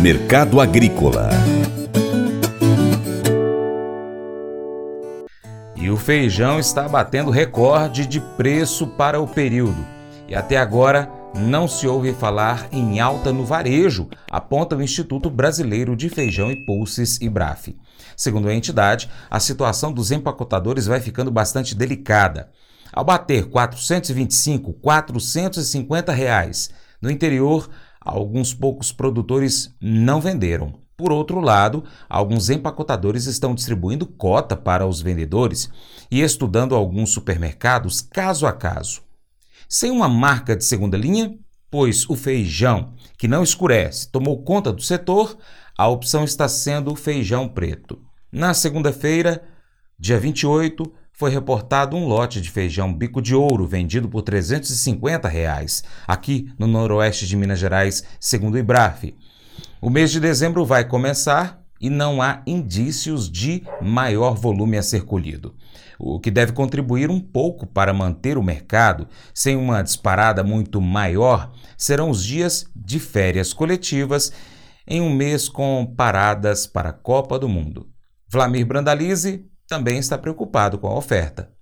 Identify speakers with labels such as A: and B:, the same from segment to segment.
A: Mercado Agrícola
B: E o feijão está batendo recorde de preço para o período. E até agora não se ouve falar em alta no varejo, aponta o Instituto Brasileiro de Feijão e Pulses, IBRAF. Segundo a entidade, a situação dos empacotadores vai ficando bastante delicada. Ao bater R$ 425, 450 reais no interior, alguns poucos produtores não venderam. Por outro lado, alguns empacotadores estão distribuindo cota para os vendedores e estudando alguns supermercados caso a caso. Sem uma marca de segunda linha, pois o feijão, que não escurece, tomou conta do setor, a opção está sendo o feijão preto. Na segunda-feira, dia 28, foi reportado um lote de feijão bico de ouro vendido por 350 reais, aqui no noroeste de Minas Gerais, segundo o IBRAF. O mês de dezembro vai começar e não há indícios de maior volume a ser colhido, o que deve contribuir um pouco para manter o mercado sem uma disparada muito maior serão os dias de férias coletivas em um mês com paradas para a Copa do Mundo. Vlamir Brandalize também está preocupado com a oferta.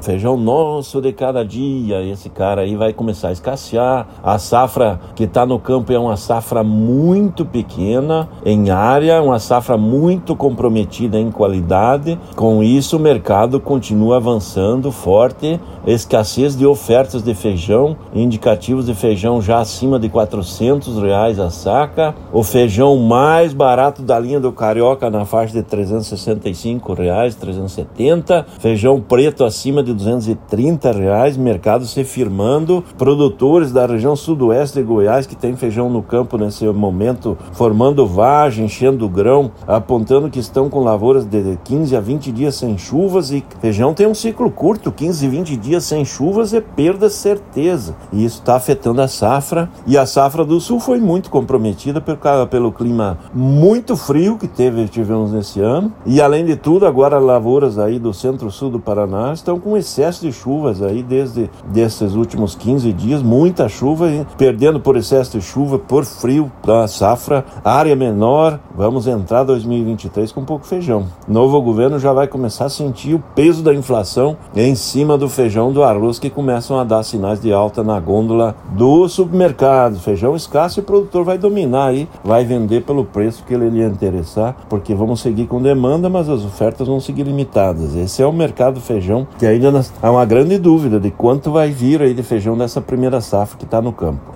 C: Feijão nosso de cada dia, esse cara aí vai começar a escassear. A safra que está no campo é uma safra muito pequena em área, uma safra muito comprometida em qualidade. Com isso, o mercado continua avançando forte. Escassez de ofertas de feijão, indicativos de feijão já acima de 400 reais a saca. O feijão mais barato da linha do Carioca na faixa de 365 reais, 370. Feijão preto acima de 230 reais, mercado se firmando, produtores da região sudoeste de Goiás que tem feijão no campo nesse momento, formando vagem, enchendo grão, apontando que estão com lavouras de 15 a 20 dias sem chuvas. E feijão tem um ciclo curto, 15 a 20 dias sem chuvas é perda certeza. E isso está afetando a safra. E a safra do sul foi muito comprometida pelo, pelo clima muito frio que teve, tivemos nesse ano. E além de tudo agora lavouras aí do centro-sul do Paraná estão com excesso de chuvas aí desde desses últimos 15 dias, muita chuva, perdendo por excesso de chuva, por frio da safra, área menor, vamos entrar 2023 com pouco feijão. Novo governo já vai começar a sentir o peso da inflação em cima do feijão do arroz que começam a dar sinais de alta na gôndola do supermercado. Feijão escasso e o produtor vai dominar aí, vai vender pelo preço que ele lhe interessar, porque vamos seguir com demanda, mas as ofertas vão seguir limitadas. Esse é o mercado do feijão que ainda há uma grande dúvida de quanto vai vir aí de feijão dessa primeira safra que está no campo.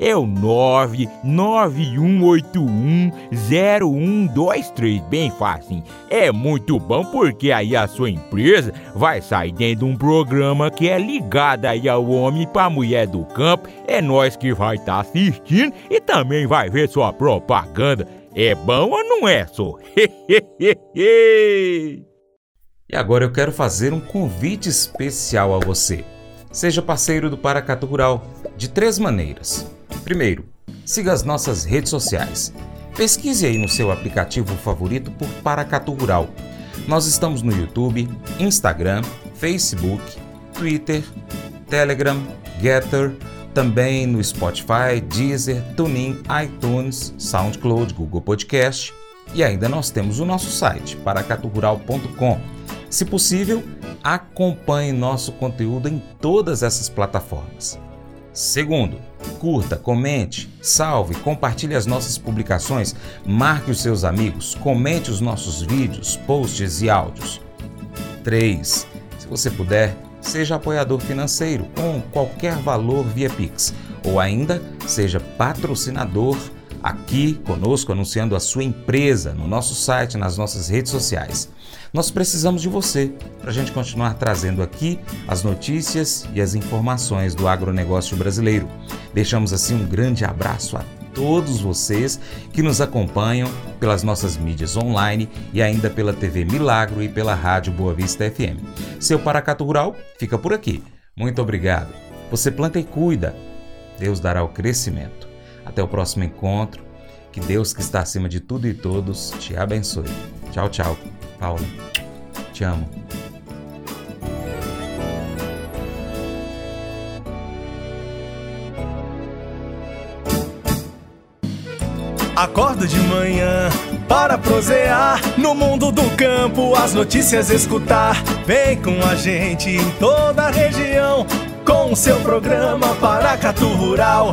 D: é o 991810123, bem fácil. É muito bom porque aí a sua empresa vai sair dentro de um programa que é ligado aí ao homem para mulher do campo. É nós que vai estar tá assistindo e também vai ver sua propaganda. É bom ou não é, só?
B: e agora eu quero fazer um convite especial a você. Seja parceiro do Paracatu Rural de três maneiras. Primeiro, siga as nossas redes sociais. Pesquise aí no seu aplicativo favorito por Paracatu Rural. Nós estamos no YouTube, Instagram, Facebook, Twitter, Telegram, Getter, também no Spotify, Deezer, TuneIn, iTunes, SoundCloud, Google Podcast e ainda nós temos o nosso site paracaturural.com. Se possível, acompanhe nosso conteúdo em todas essas plataformas. Segundo, curta, comente, salve, compartilhe as nossas publicações, marque os seus amigos, comente os nossos vídeos, posts e áudios. 3. Se você puder, seja apoiador financeiro com qualquer valor via Pix, ou ainda seja patrocinador aqui conosco anunciando a sua empresa no nosso site, nas nossas redes sociais. Nós precisamos de você para a gente continuar trazendo aqui as notícias e as informações do agronegócio brasileiro. Deixamos assim um grande abraço a todos vocês que nos acompanham pelas nossas mídias online e ainda pela TV Milagro e pela Rádio Boa Vista FM. Seu Paracato Rural fica por aqui. Muito obrigado. Você planta e cuida. Deus dará o crescimento. Até o próximo encontro. Que Deus que está acima de tudo e todos te abençoe. Tchau, tchau. Paula. Te amo.
A: Acordo de manhã para prosear no mundo do campo, as notícias escutar. Vem com a gente em toda a região com o seu programa Paracatu Rural.